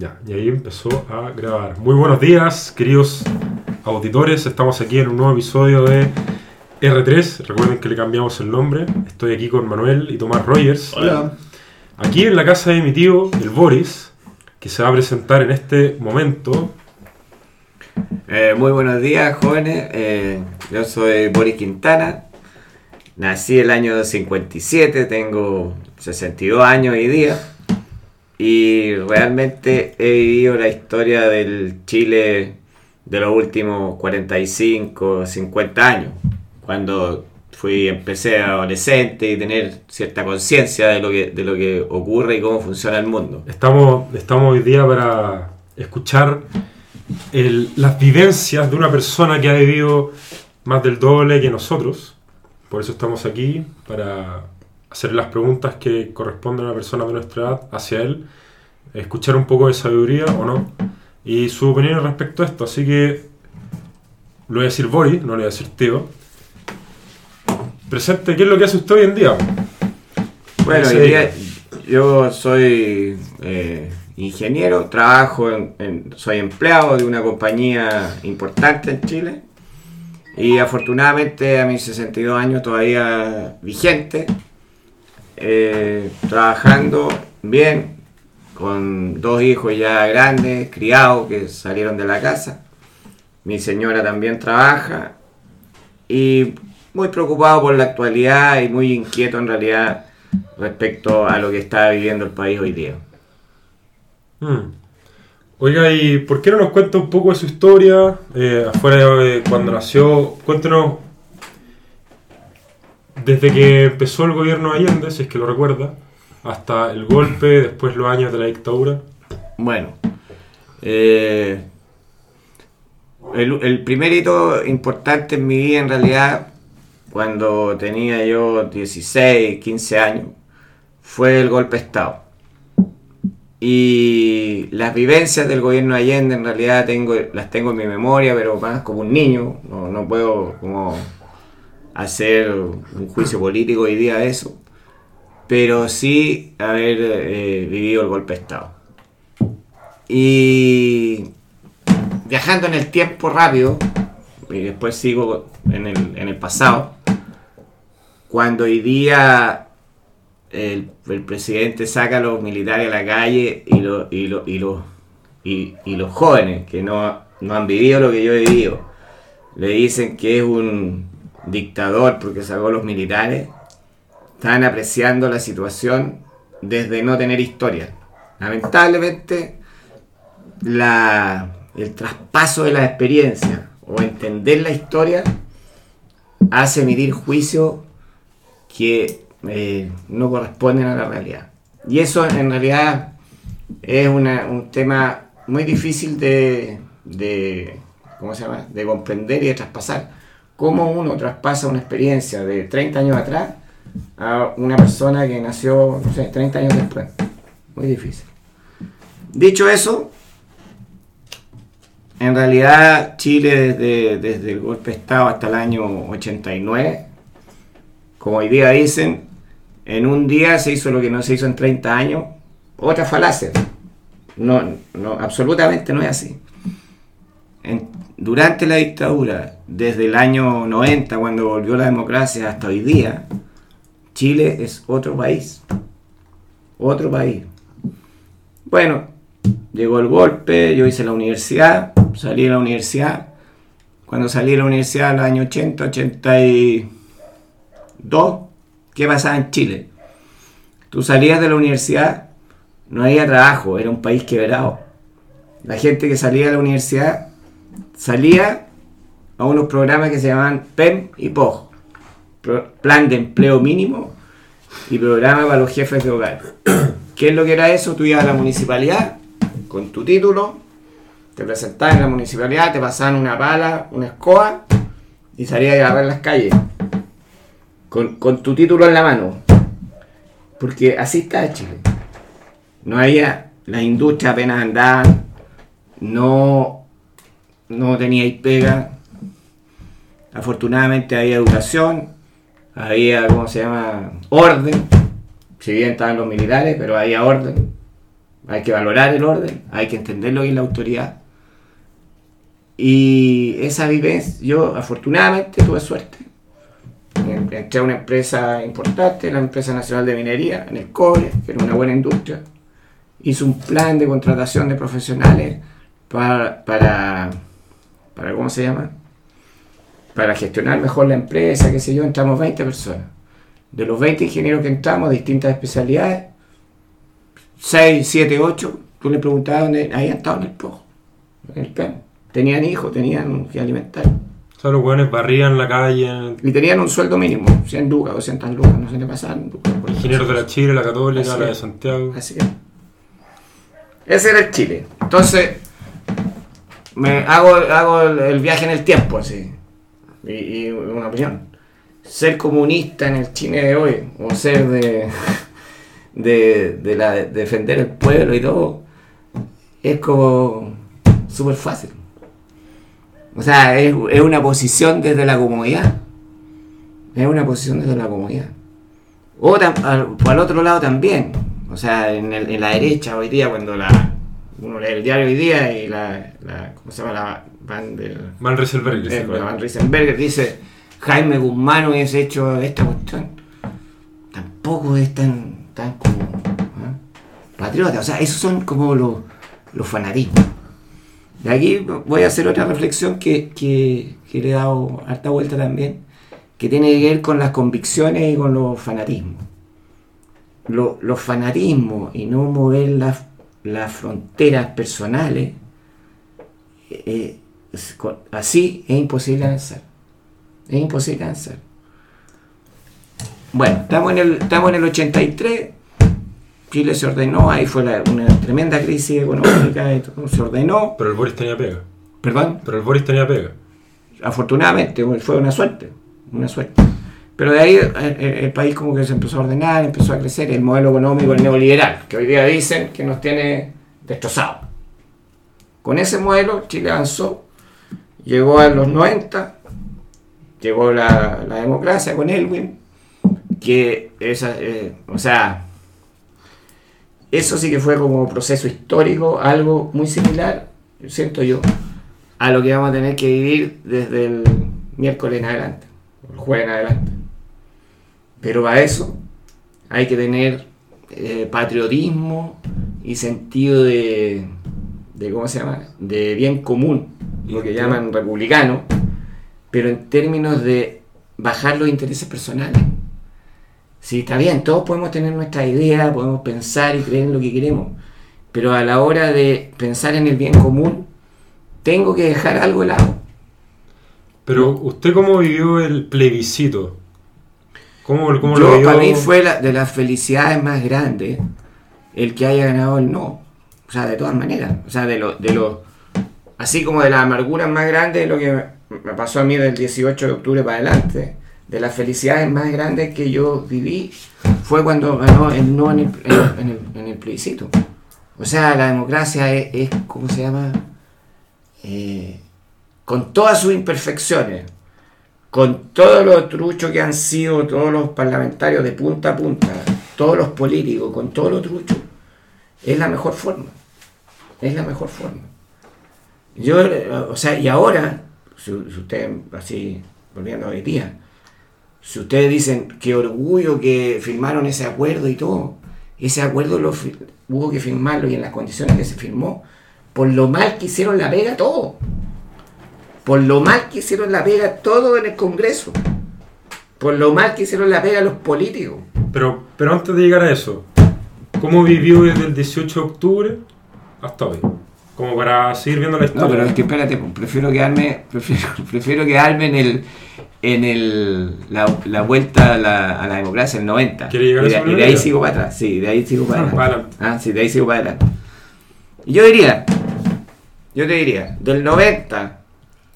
Ya, y ahí empezó a grabar. Muy buenos días, queridos auditores. Estamos aquí en un nuevo episodio de R3. Recuerden que le cambiamos el nombre. Estoy aquí con Manuel y Tomás Rogers. Hola. Aquí en la casa de mi tío, el Boris, que se va a presentar en este momento. Eh, muy buenos días, jóvenes. Eh, yo soy Boris Quintana. Nací el año 57, tengo 62 años hoy día. Y realmente he vivido la historia del Chile de los últimos 45, 50 años. Cuando fui, empecé adolescente y tener cierta conciencia de, lo que, de lo que ocurre y cómo funciona el mundo. Estamos, estamos hoy día para escuchar las vivencias de una persona que ha vivido más del doble que nosotros. Por eso estamos aquí, para hacer las preguntas que corresponden a una persona de nuestra edad hacia él, escuchar un poco de sabiduría o no, y su opinión respecto a esto. Así que lo voy a decir Boris, no le voy a decir Teo. Presente, ¿qué es lo que hace usted hoy en día? Bueno, hoy día yo soy eh, ingeniero, trabajo, en, en- soy empleado de una compañía importante en Chile y afortunadamente a mis 62 años todavía vigente, eh, trabajando bien, con dos hijos ya grandes, criados, que salieron de la casa. Mi señora también trabaja y muy preocupado por la actualidad y muy inquieto en realidad respecto a lo que está viviendo el país hoy día. Mm. Oiga, ¿y por qué no nos cuenta un poco de su historia? eh, afuera de cuando nació, cuéntenos desde que empezó el gobierno de Allende, si es que lo recuerda, hasta el golpe, después los años de la dictadura. Bueno, eh, el, primer hito importante en mi vida en realidad, cuando tenía yo 16, 15 años, fue el golpe de Estado. Y las vivencias del gobierno de Allende en realidad tengo, las tengo en mi memoria, pero más como un niño, no, no puedo como hacer un juicio político hoy día de eso, pero sí haber eh, vivido el golpe de Estado. Y viajando en el tiempo rápido, y después sigo en el, en el pasado, cuando hoy día el, presidente saca a los militares a la calle y, lo- y, lo- y- y los jóvenes que no, no han vivido lo que yo he vivido, le dicen que es un dictador porque sacó los militares, están apreciando la situación desde no tener historia. Lamentablemente, la, el traspaso de la experiencia o entender la historia hace emitir juicios que eh, no corresponden a la realidad. Y eso en realidad es una- un tema muy difícil de, de, ¿cómo se llama? de comprender y de traspasar. ¿Cómo uno traspasa una experiencia de 30 años atrás a una persona que nació, no sé, 30 años después? Muy difícil. Dicho eso, en realidad Chile desde, desde el golpe de Estado hasta el año 89, como hoy día dicen, en un día se hizo lo que no se hizo en 30 años, otra falacia. No, no, absolutamente no es así. Durante la dictadura, desde el año 90, cuando volvió la democracia, hasta hoy día, Chile es otro país. Otro país. Bueno, llegó el golpe, yo hice la universidad, salí de la universidad. Cuando salí de la universidad en los años 80, 82, ¿qué pasaba en Chile? Tú salías de la universidad, no había trabajo, era un país quebrado. La gente que salía de la universidad salía a unos programas que se llamaban PEM y POG, Plan de Empleo Mínimo y Programa para los Jefes de Hogar. ¿Qué es lo que era eso? Tú ibas a la municipalidad con tu título, te presentabas en la municipalidad, te pasaban una pala, una escoba y salías a agarrar las calles con, con tu título en la mano. Porque así está Chile. No había, las industrias apenas andaban, no, no teníais pega. Afortunadamente había educación, había, ¿cómo se llama? Orden. Si bien estaban los militares, pero había orden. hay que valorar el orden, hay que entender lo la autoridad. Y esa vivencia, yo afortunadamente tuve suerte. Entré a una empresa importante, la Empresa Nacional de Minería, en el cobre, que era una buena industria. Hice un plan de contratación de profesionales para, para ¿cómo se llama? Para gestionar mejor la empresa, qué sé yo, entramos 20 personas. De los 20 ingenieros que entramos, distintas especialidades, 6, 7, 8, tú le preguntabas dónde habían estado en el POG, en el PEM. Tenían hijos, tenían que alimentar. O sea, los buenos barrían la calle. Y tenían un sueldo mínimo, 100 lucas, 200 lucas, no se le pasaban. Ingenieros de la Chile, la Católica, Así la de. Santiago. Así es. Ese era el Chile. Entonces, me hago, hago el, viaje en el tiempo, así. Y, y una opinión. Ser comunista en el Chile de hoy, o ser de, de, la, de defender el pueblo y todo, es como súper fácil. O sea, es, es una posición desde la comodidad. Es una posición desde la comodidad. O tam- al, otro lado también. O sea, en, en la derecha hoy día, cuando la uno lee el diario hoy día y la, la ¿cómo se llama? La Van der, Van Rieselberg. eh, la Van Riesenberger dice Jaime Guzmán hubiese hecho esta cuestión. Tampoco es tan, tan como ¿ah? patriota. O sea, esos son como los, los fanatismos. De aquí voy a hacer otra reflexión que, que, que le he dado harta vuelta también, que tiene que ver con las convicciones y con los fanatismos. Lo- los fanatismos y no mover las, las fronteras personales, eh, co- así es imposible avanzar. Es imposible avanzar. Bueno, estamos en el, estamos en el 83, Chile se ordenó, ahí fue la- una tremenda crisis económica, y todo, se ordenó, Pero el Boris tenía pega. perdón, Pero el Boris tenía pega. afortunadamente fue una suerte, una suerte. Pero de ahí eh, eh, el, país como que se empezó a ordenar, empezó a crecer el modelo económico el neoliberal, que hoy día dicen que nos tiene destrozados. Con ese modelo Chile avanzó, llegó a los 90, llegó la, la democracia con Elwin, que esa, eh, o sea, eso sí que fue como proceso histórico, algo muy similar, siento yo, a lo que vamos a tener que vivir desde el miércoles en adelante, el jueves en adelante. Pero para eso hay que tener eh, patriotismo y sentido de, de, ¿cómo se llama? De bien común, lo que llaman republicano, pero en términos de bajar los intereses personales. Sí, está bien, todos podemos tener nuestra idea, podemos pensar y creer en lo que queremos, pero a la hora de pensar en el bien común, tengo que dejar algo de lado. Pero, ¿usted cómo vivió el plebiscito? ¿Cómo, cómo lo Yo, vivió? para mí fue la- de las felicidades más grandes el que haya ganado el no. O sea, de todas maneras. O sea, de lo, de lo, así como de las amarguras más grandes, lo que me, me pasó a mí del 18 de octubre para adelante, de las felicidades más grandes que yo viví, fue cuando ganó el no en el, en el- en el- en el plebiscito. O sea, la democracia es, es ¿cómo se llama? Eh, con todas sus imperfecciones, con todo lo trucho que han sido todos los parlamentarios de punta a punta, todos los políticos, con todo lo trucho, es la mejor forma. Es la mejor forma. Yo, o sea, y ahora, si, si ustedes, así, volviendo hoy día, si ustedes dicen qué orgullo que firmaron ese acuerdo y todo, ese acuerdo lo, hubo que firmarlo y en las condiciones que se firmó, por lo mal que hicieron la pega todo por lo mal que hicieron la pega todo en el Congreso, por lo mal que hicieron la pega los políticos. Pero, pero antes de llegar a eso, ¿cómo vivió desde el 18 de octubre hasta hoy? Como para seguir viendo la historia. No, pero es que espérate, pues, prefiero quedarme, prefiero, prefiero quedarme en el en el, la, la vuelta a la, a la democracia el 90. ¿Quiere llegar a y, de, esa y de ahí sigo para atrás, sí, de ahí sigo para Ah, adelante. para adelante. Ah, sí, de ahí sigo para adelante. Y yo diría, yo te diría, del 90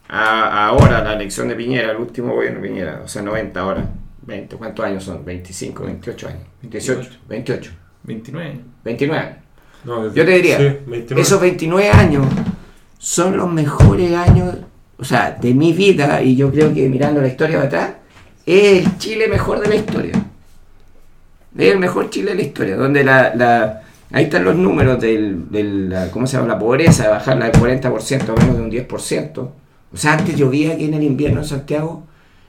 a, a ahora, la elección de Piñera, el último gobierno de Piñera, o sea, 90 ahora, 20, ¿cuántos años son? 25, 28 años, 28, 28, 29. 29. No, desde- Yo te diría, sí, 29. esos 29 años son los mejores años, o sea, de mi vida, y yo creo que mirando la historia de atrás, es el Chile mejor de la historia. Es el mejor Chile de la historia, donde la, la- Ahí están los números del, del ¿cómo se llama? La pobreza, de bajarla del 40% a menos de un 10%. O sea, antes llovía aquí en el invierno en Santiago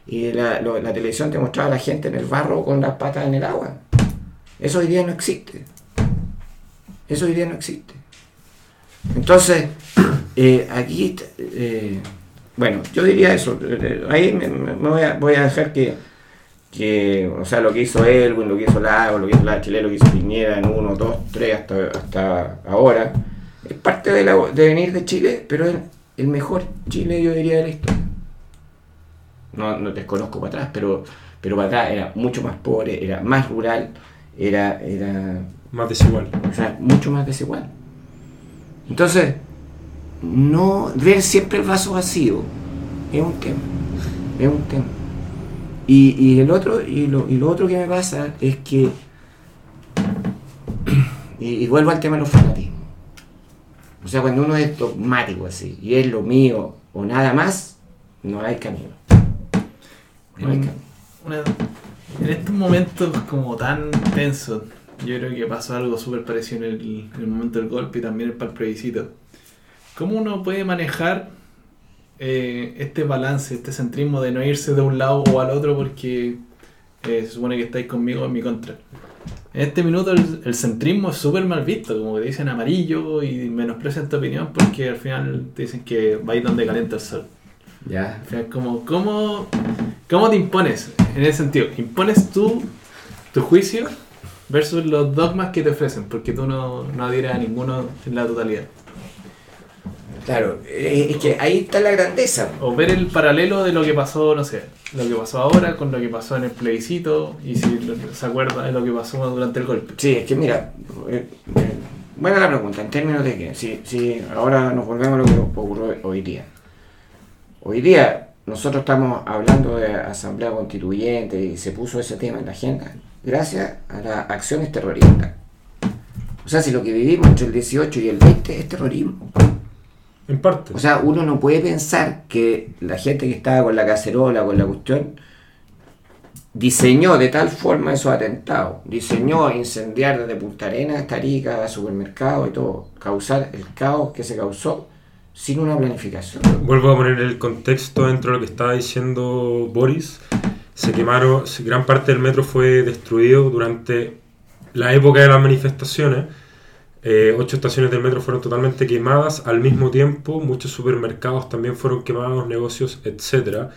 y la, televisión te mostraba a la gente en el barro con las patas en el agua. Eso hoy día no existe. Eso hoy día no existe. Entonces, eh, aquí, eh, bueno, yo diría eso. eh, Ahí me, voy, a, dejar que, que, o sea, lo que hizo Elwin, lo que hizo Lago, lo que hizo la Chile, lo que hizo Piñera en 1, 2, 3 hasta, hasta ahora, es parte de, la- de venir de Chile, pero es el mejor Chile, yo diría, de la historia. No, no desconozco para atrás, pero, pero para atrás era mucho más pobre, era más rural, era, era Más desigual. o sea, mucho más desigual. Entonces, no ver siempre el vaso vacío es un tema. Es un tema. Y, y el otro, y lo, y lo otro que me pasa es que. Y, y vuelvo al tema de los fanatismos. O sea, cuando uno es dogmático así, y es lo mío o nada más, no hay camino. No hay En, camino. una- en estos momentos como tan tensos, yo creo que pasó algo súper parecido en el, en el momento del golpe y también el plebiscito. ¿Cómo uno puede manejar eh, este balance, este centrismo de no irse de un lado o al otro porque eh, se supone que estáis conmigo en mi contra? En este minuto el, el centrismo es súper mal visto, como que te dicen amarillo y menosprecian tu opinión porque al final te dicen que vais donde calienta el sol. Ya. O sea, como, ¿cómo, ¿cómo te impones en ese sentido? ¿Impones tú tu juicio versus los dogmas que te ofrecen? Porque tú no, no adhieres a ninguno en la totalidad. Claro, eh, es que ahí está la grandeza. O ver el paralelo de lo que pasó, no sé, lo que pasó ahora con lo que pasó en el plebiscito y si se acuerda de lo que pasó durante el golpe. Sí, es que mira, eh, eh, buena la pregunta, en términos de que, si, si ahora nos volvemos a lo que ocurrió hoy día. Hoy día nosotros estamos hablando de asamblea constituyente y se puso ese tema en la agenda gracias a las acciones terroristas. O sea, si lo que vivimos entre el 18 y el 20 es terrorismo. En parte. O sea, uno no puede pensar que la gente que estaba con la cacerola, con la cuestión, diseñó de tal forma esos atentados. Diseñó incendiar desde Punta Arenas hasta Arica, supermercados y todo. Causar el caos que se causó sin una planificación. Vuelvo a poner el contexto dentro de lo que estaba diciendo Boris. Se quemaron, gran parte del metro fue destruido durante la época de las manifestaciones. Eh, ocho estaciones del metro fueron totalmente quemadas al mismo tiempo. Muchos supermercados también fueron quemados, negocios, etc.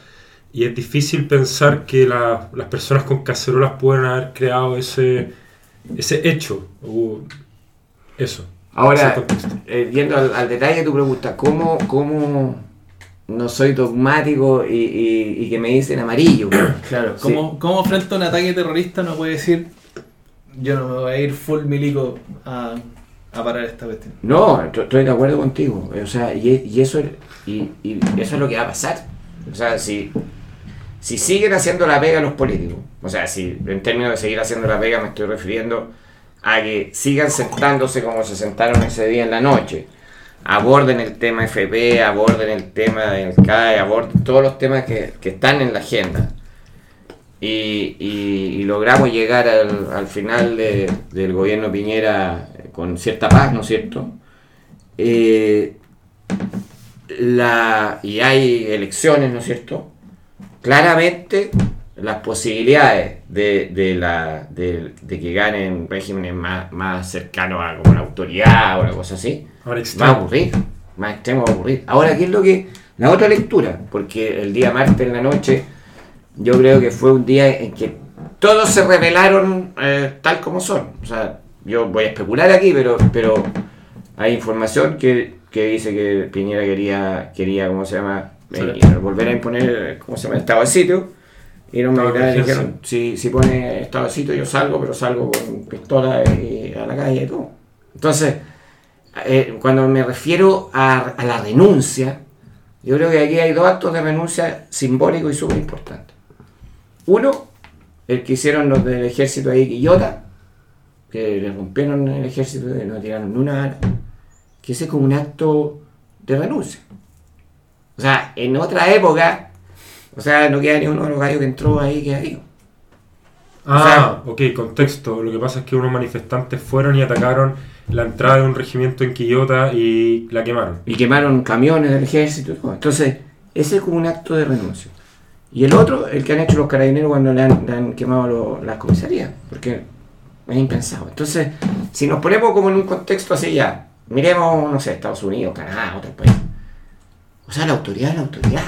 Y es difícil pensar que la- las personas con cacerolas pueden haber creado ese, ese hecho. o eso. Ahora, eh, yendo al, al detalle de tu pregunta, ¿cómo, cómo no soy dogmático y, y- y que me dicen amarillo? Claro, Sí. ¿cómo, ¿cómo frente a un ataque terrorista no puede decir yo no me voy a ir full milico a, a parar esta cuestión? No, esto- estoy de acuerdo contigo. O sea, y, eso, y, y eso es lo que va a pasar. O sea, si, si siguen haciendo la pega los políticos, o sea, si en términos de seguir haciendo la pega me estoy refiriendo a que sigan sentándose como se sentaron ese día en la noche, aborden el tema FP, aborden el tema del CAE, aborden todos los temas que, que están en la agenda. Y, y- y logramos llegar al, al final de- del gobierno Piñera eh, con cierta paz, ¿no es cierto? Eh, la, y hay elecciones, ¿no es cierto? Claramente las posibilidades de, de la, de, de que ganen regímenes más, más cercanos a como la autoridad o una cosa así, Ahora va a ocurrir, más extremo va a ocurrir. Ahora, ¿qué es lo que... La otra lectura, porque el día martes en la noche yo creo que fue un día en que todos se revelaron eh, tal como son. O sea, yo voy a especular aquí, pero, pero hay información que, que dice que Piñera quería, quería ¿cómo se llama? Eh, volver a imponer, ¿cómo se llama? Estado de sitio. Y militares emergencia. dijeron, si, si pone estado de sitio yo salgo, pero salgo con pistola y a la calle y todo. Entonces, eh, cuando me refiero a, a la renuncia, yo creo que aquí hay dos actos de renuncia simbólicos y súper importantes. Uno, el que hicieron los del ejército ahí, Quillota, que le rompieron el ejército y no tiraron ni una que ese es como un acto de renuncia. O sea, en otra época, o sea, no queda ni uno de los gallos que entró ahí que ahí. Ah, ok, contexto. Lo que pasa es que unos manifestantes fueron y atacaron la entrada de un regimiento en Quillota y la quemaron. y quemaron camiones del ejército y todo. Entonces, ese es como un acto de renuncia. Y el otro, el que han hecho los carabineros cuando le han, le han quemado lo- las comisarías, porque es impensado. Entonces, si nos ponemos como en un contexto así ya, miremos, no sé, Estados Unidos, Canadá, otros países. O sea, la autoridad es la autoridad.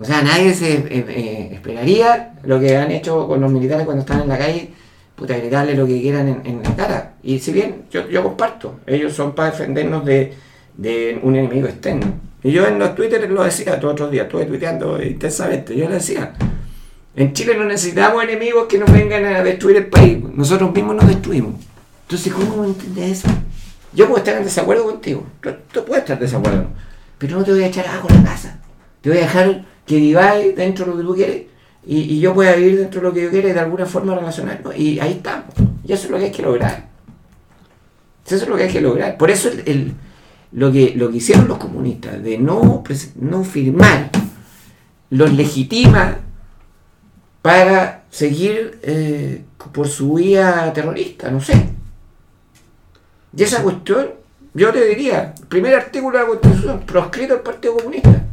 O sea, nadie se eh, eh, esperaría lo que han hecho con los militares cuando están en la calle, puta, gritarle lo que quieran en, la cara. Y si bien yo, yo comparto, ellos son para defendernos de, de un enemigo externo. Y yo en los Twitter lo decía todos otros días, estuve tuiteando intensamente, yo lo decía. En Chile no necesitamos enemigos que nos vengan a destruir el país, nosotros mismos nos destruimos. Entonces, ¿cómo entiendes eso? Yo puedo estar en desacuerdo contigo, tú, puedes estar en desacuerdo, pero no te voy a echar abajo la casa. Te voy a dejar que viváis dentro de lo que tú quieres y, yo pueda vivir dentro de lo que yo quiera y de alguna forma relacionarnos. Y ahí estamos. Y eso es lo que hay que lograr. Eso es lo que hay que lograr. Por eso lo, que, hicieron los comunistas de no, pres- no firmar los legitima para seguir eh, por su vía terrorista, no sé. Y esa cuestión, yo te diría, primer artículo de la Constitución, proscrito al Partido Comunista.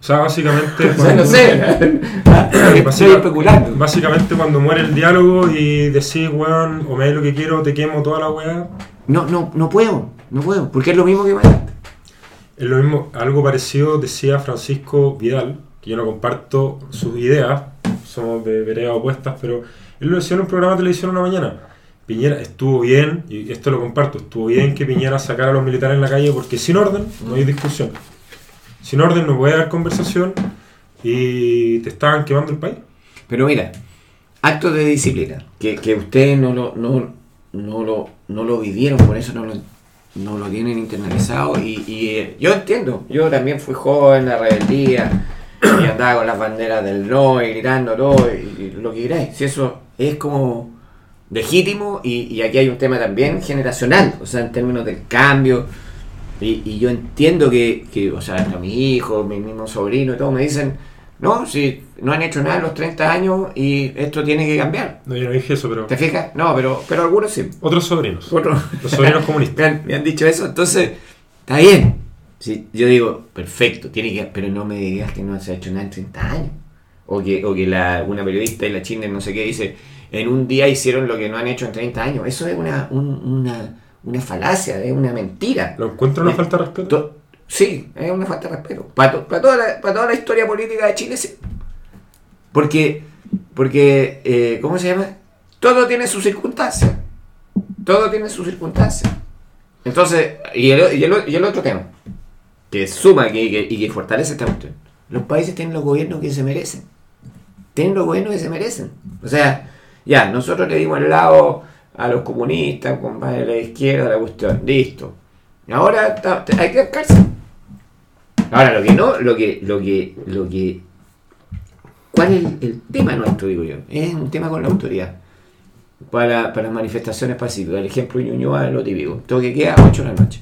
O sea, básicamente. O sea, no sé. Estoy especulando. Básicamente cuando muere el diálogo y decís, weón, o me das lo que quiero, te quemo toda la weá. No, no, no puedo, no puedo, porque es lo mismo que. Es lo mismo, algo parecido decía Francisco Vidal, que yo no comparto sus ideas, somos de veredas opuestas, pero él lo decía en un programa de televisión una mañana. Piñera estuvo bien, y esto lo comparto, estuvo bien que Piñera sacara a los militares en la calle porque sin orden no hay discusión. Sin orden no puede haber conversación y te estaban quemando el país. Pero mira, actos de disciplina, que, que ustedes no lo, no, no, lo, no lo vivieron, por eso no lo, no lo tienen internalizado. Y, eh, yo entiendo, yo también fui joven, la rebeldía, y andaba con las banderas del no y gritando todo, y, y lo que queráis. Si eso es como legítimo, y, y aquí hay un tema también generacional, o sea, en términos del cambio. Y, y yo entiendo que, que, o sea, a mi hijo, mi mismo sobrino y todo me dicen, no, si no han hecho nada en los 30 años y esto tiene que cambiar. No, yo no dije eso, pero ¿Te fijas? No, pero, pero algunos sí. otros sobrinos, Otros- los sobrinos comunistas. me, han, me han dicho eso, entonces, está bien. Sí, yo digo, perfecto, tiene que, pero no me digas que no se ha hecho nada en 30 años. O que, o que la, una periodista y la china no sé qué dice, en un día hicieron lo que no han hecho en 30 años. Eso es una, un- una, una falacia, es una mentira. ¿Lo encuentro una Eh, falta de respeto? To- sí, es una falta de respeto. Para, toda la, para toda la historia política de Chile, sí. Porque, porque eh, ¿cómo se llama? Todo tiene sus circunstancias. Todo tiene sus circunstancias. Entonces, y el, y el- y el otro tema, que suma que- y que fortalece esta cuestión. Los países tienen los gobiernos que se merecen. Tienen los gobiernos que se merecen. O sea, ya, nosotros le dimos el lado a los comunistas, compadre de la izquierda, la cuestión. Listo. Ahora hay que cárcel. Ahora, lo que no, lo que, lo que, lo que. ¿Cuál es el, tema nuestro, digo yo? Es un tema con la autoridad. Para, para manifestaciones pacíficas. El ejemplo Ñuñoa lo típico. Todo que queda a 8 de la noche.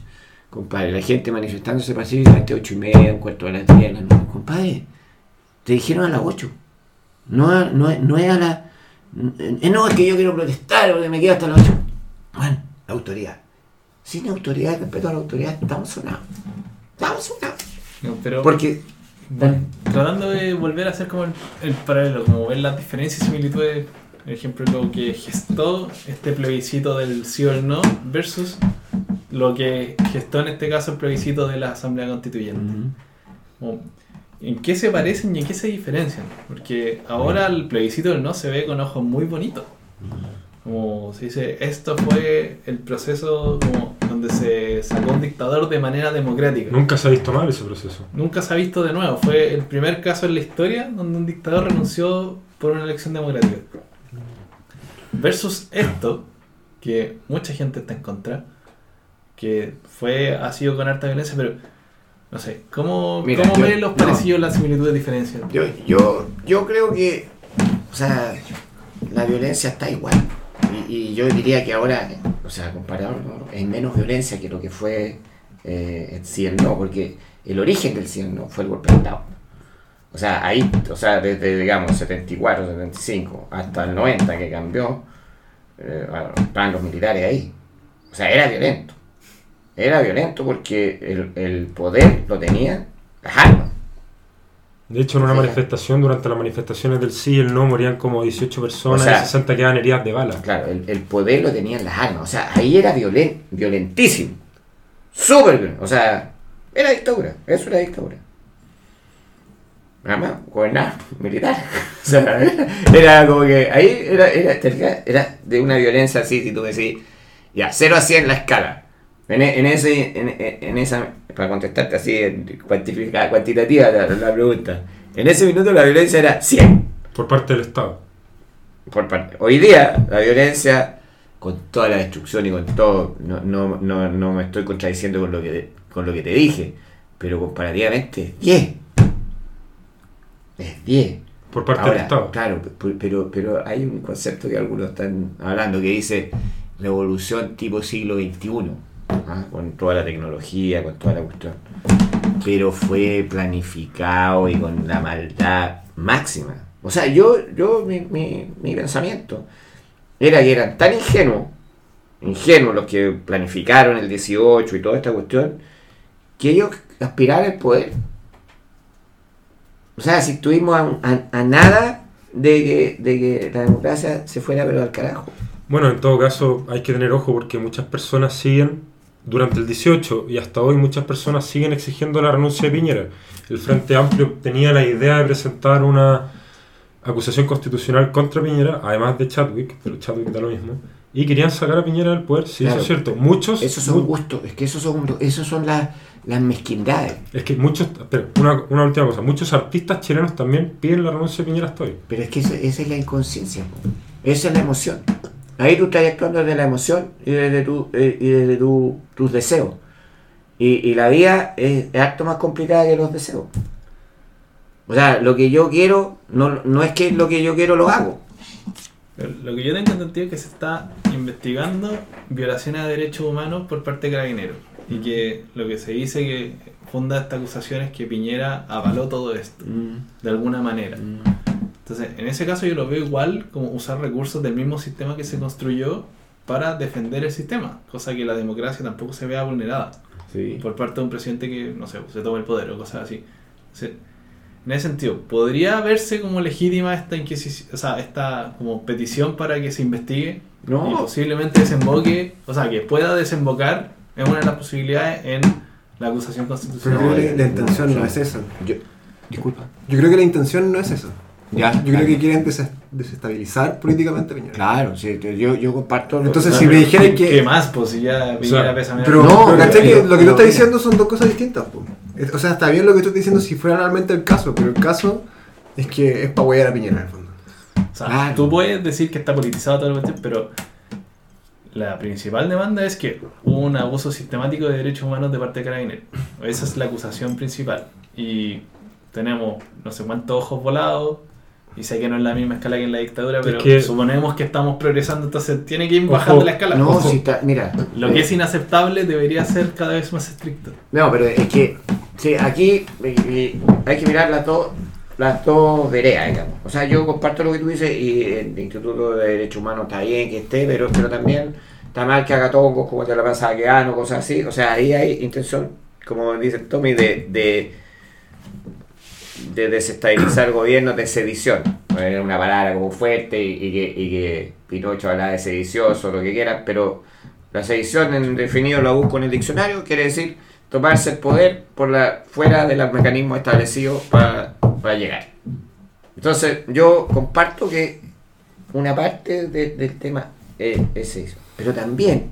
Compadre, la gente manifestándose pacíficamente a 8 y media, un cuarto de las 10 de la noche. Compadre, te dijeron a las 8. No, a- no, es- no es a la. eh, No, es que yo quiero protestar porque me quedo hasta las 8. Bueno, la autoridad. Sin autoridad respeto a la autoridad, estamos sonados. Estamos sonados. No, pero Porque. bueno, tratando de volver a hacer como el, el paralelo, como ver las diferencias y similitudes, por ejemplo, lo que gestó este plebiscito del sí o el no versus lo que gestó en este caso el plebiscito de la Asamblea Constituyente. ¿En qué se parecen y en qué se diferencian? Porque ahora el plebiscito del no se ve con ojos muy bonitos. Como se dice, esto fue el proceso como donde se sacó un dictador de manera democrática. Nunca se ha visto mal ese proceso. Nunca se ha visto de nuevo. Fue el primer caso en la historia donde un dictador renunció por una elección democrática. Versus esto, que mucha gente está en contra, que fue ha sido con harta violencia, pero no sé, ¿cómo, Mira, cómo yo- ven los no. parecidos, las similitudes, diferencias? Yo, yo, yo creo que, o sea, la violencia está igual. Y, y yo diría que ahora, o sea, comparado, ¿no? es menos violencia que lo que fue eh, el sí y el no, porque el origen del sí y el no fue el golpe de Estado. O sea, ahí, o sea, desde, digamos, 74, 75 hasta el 90 que cambió, eh, bueno, estaban los militares ahí. O sea, era violento. Era violento porque el, el poder lo tenían las armas. De hecho, en una manifestación, durante las manifestaciones del sí y el no, morían como 18 personas O sea, y 60 quedaban heridas de bala. Claro, el, el poder lo tenían las armas. O sea, ahí era violen, violentísimo. Súper violento. O sea, era dictadura. Eso era dictadura. Nada más, gobernar militar. O sea, era, como que ahí era, era, de una violencia así, si tú decís, ya, 0 a 100 la escala. En, e- en ese, en, en esa, para contestarte así, cuantitativa la, la pregunta. En ese minuto la violencia era 100. Por parte del Estado. por parte. Hoy día, la violencia, con toda la destrucción y con todo, no, no, no, no me estoy contradiciendo con lo que con lo que te dije, pero comparativamente, 10. Es 10. Por parte Ahora, del Estado. Claro, pero, pero hay un concepto que algunos están hablando que dice revolución tipo siglo XXI, ¿ah? con toda la tecnología, con toda la cuestión. Pero fue planificado y con la maldad máxima. O sea, yo, yo mi, mi, mi pensamiento era que eran tan ingenuos, ingenuos los que planificaron el 18 y toda esta cuestión, que ellos aspiraban al poder. O sea, si estuvimos a nada de que, de que la democracia se fuera pero al carajo. Bueno, en todo caso hay que tener ojo porque muchas personas siguen, durante el 18 y hasta hoy muchas personas siguen exigiendo la renuncia de Piñera. El Frente Amplio tenía la idea de presentar una acusación constitucional contra Piñera, además de Chadwick, pero Chadwick da lo mismo, y querían sacar a Piñera del poder, sí, Claro. eso es cierto. Muchos... Esos son gustos, es que esos son, esos son las, las mezquindades. Es que muchos... Una, una última cosa. Muchos artistas chilenos también piden la renuncia de Piñera hasta hoy. Pero es que eso- esa es la inconsciencia, esa es la emoción. Ahí tú estás actuando desde la emoción y desde, tu, eh, y desde tu- tus deseos. Y, y la vida es, es harto más complicada que los deseos. O sea, lo que yo quiero, no, no es que lo que yo quiero lo hago. Lo que yo tengo entendido es que se está investigando violaciones a derechos humanos por parte de Carabineros. Y que lo que se dice que funda esta acusación es que Piñera avaló todo esto, de alguna manera. Entonces, en ese caso yo lo veo igual como usar recursos del mismo sistema que se construyó para defender el sistema, cosa que la democracia tampoco se vea vulnerada Sí. por parte de un presidente que, no sé, se toma el poder o cosas así. En ese sentido, ¿podría verse como legítima esta inquisición, o sea, esta como petición para que se investigue y No, posiblemente desemboque, o sea, que pueda desembocar en una de las posibilidades en la acusación Pero constitucional? creo No, que la intención no no. es esa. yo, disculpa. Yo creo que la intención no es eso. Ya, Yo creo que quieren des- desestabilizar políticamente a Piñera. Claro, sí, yo, yo comparto. Entonces, si me pero dijeran ¿Qué que. más? Pues si ya Piñera pesa menos. Pero, No, pero ¿cachai pero- que lo que tú estás diciendo son dos cosas distintas. po. Es- O sea, está bien lo que tú estás diciendo si fuera realmente el caso, pero el caso es que es para huear a Piñera en el fondo. O sea, Claro. tú puedes decir que está politizado todo el cuestión, pero la principal demanda es que hubo un abuso sistemático de derechos humanos de parte de Carabineros. Esa es la acusación principal. Y tenemos no sé cuántos ojos volados. Y sé que no es la misma escala que en la dictadura, Es pero que- suponemos que estamos progresando, entonces tiene que ir Ojo. bajando la escala. No, Ojo. si está, mira. Lo que es inaceptable debería ser cada vez más estricto. No, pero es que sí, aquí eh, eh, hay que mirar las dos, las dos veredas, digamos. O sea, yo comparto lo que tú dices y el Instituto de Derechos Humanos está bien que esté, pero, pero también está mal que haga tongos como te la pasa a Queano, cosas así. O sea, ahí hay intención, como dice Tommy, de, de, de desestabilizar el gobierno de sedición. Poner una palabra como fuerte y, que, y que Pinocho habla de sedicioso, lo que quiera, pero la sedición en definido lo busco en el diccionario, quiere decir tomarse el poder por la fuera de los mecanismos establecidos para, para llegar. Entonces, yo comparto que una parte de- del tema es, es eso. Pero también,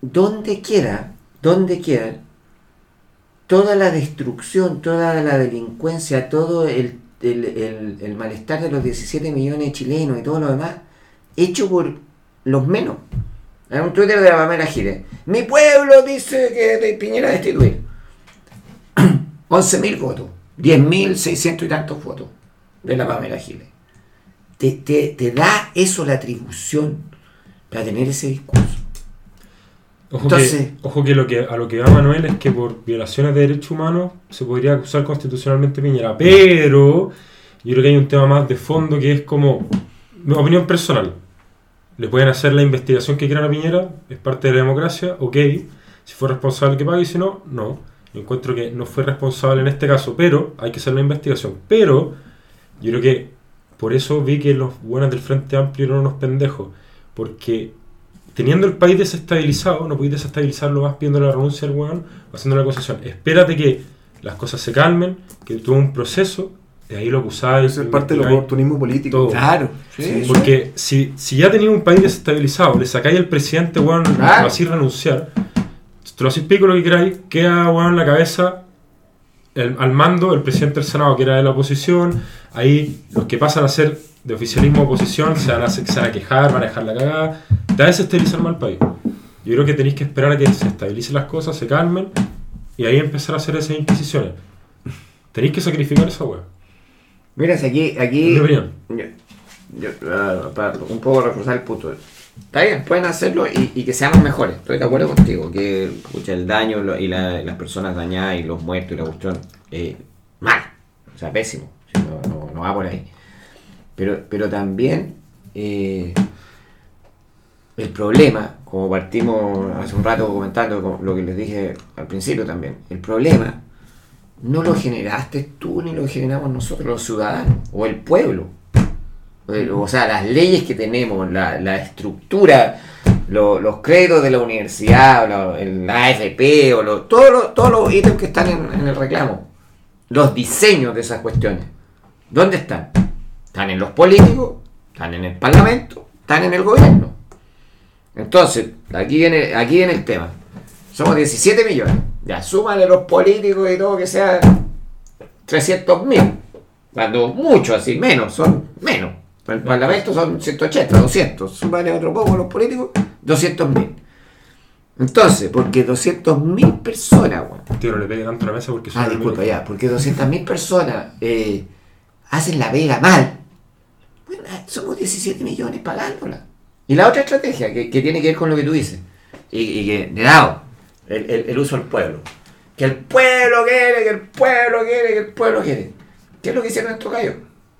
¿dónde queda, dónde queda toda la destrucción, toda la delincuencia, todo el, malestar de los 17 millones de chilenos y todo lo demás, hecho por los menos? Hay un Twitter de la Pamela Giles. Mi pueblo dice que de Piñera destituir. 11.000 votos. 10.600 y tantos votos de la Pamela Giles. Te- te da eso la atribución para tener ese discurso. Ojo, Entonces- que, ojo que, lo que a lo que va Manuel es que por violaciones de derechos humanos se podría acusar constitucionalmente Piñera. Pero yo creo que hay un tema más de fondo que es como mi opinión personal. Le pueden hacer la investigación que quieran a Piñera, es parte de la democracia, ok. Si fue responsable que pague y si no, no. Yo encuentro que no fue responsable en este caso, pero hay que hacer la investigación. Pero yo creo que por eso vi que los buenos del Frente Amplio eran unos pendejos. Porque teniendo el país desestabilizado, no podéis desestabilizarlo más pidiendo la renuncia del weón o haciendo la acusación. Espérate que las cosas se calmen, que tuvo un proceso, y ahí lo acusáis. Eso es parte del oportunismo político. Todo. Claro. Sí, Sí, sí. Porque si, si ya tenéis un país desestabilizado, le sacáis al presidente, weón, Claro. así renunciar, te lo hacéis pico lo que queráis, queda, weón, en la cabeza el- al mando el presidente del Senado, que era de la oposición, ahí los que pasan a ser de oficialismo a oposición se van a, se van a quejar, van a dejar la cagada, te va a desestabilizar mal el país. Yo creo que tenéis que esperar a que se estabilicen las cosas, se calmen, y ahí empezar a hacer esas inquisiciones. Tenéis que sacrificar esa weá. Mira, si aquí, aquí yo- yo, para un poco reforzar el punto. Está bien, pueden hacerlo y, y que seamos mejores. Estoy de acuerdo contigo. Que pucha, el daño lo- y la- las personas dañadas y los muertos y la cuestión, eh, mal. O sea, pésimo. Sí, no, no- no va por ahí. Pero, pero también eh, el problema, como partimos hace un rato comentando lo que les dije al principio también, el problema no lo generaste tú ni lo generamos nosotros los ciudadanos o el pueblo. Eh, O sea, las leyes que tenemos, la, estructura, lo- los créditos de la universidad, o la, el AFP, o todos los- todos ítems que están en el reclamo, los diseños de esas cuestiones, ¿dónde están? Están en los políticos, están en el parlamento, están en el gobierno. Entonces, aquí viene, aquí viene el tema. Somos 17 millones. Ya, súmale los políticos y todo que sea 300 mil. Cuando mucho así, menos, son menos. El parlamento son 180, 200. Súmale otro poco los políticos, 200 mil. Entonces, porque 200 mil personas, weón, Tío, no le pegue tanto la mesa porque Ah, disculpa, ya, porque 200.000 personas eh, hacen la vega mal. Bueno, somos 17 millones pagándola. Y la otra estrategia, que, tiene que ver con lo que tú dices, y, que, de lado, el, uso del pueblo. Que el pueblo quiere, que el pueblo quiere, que el pueblo quiere. ¿Qué es lo que hicieron estos gallos?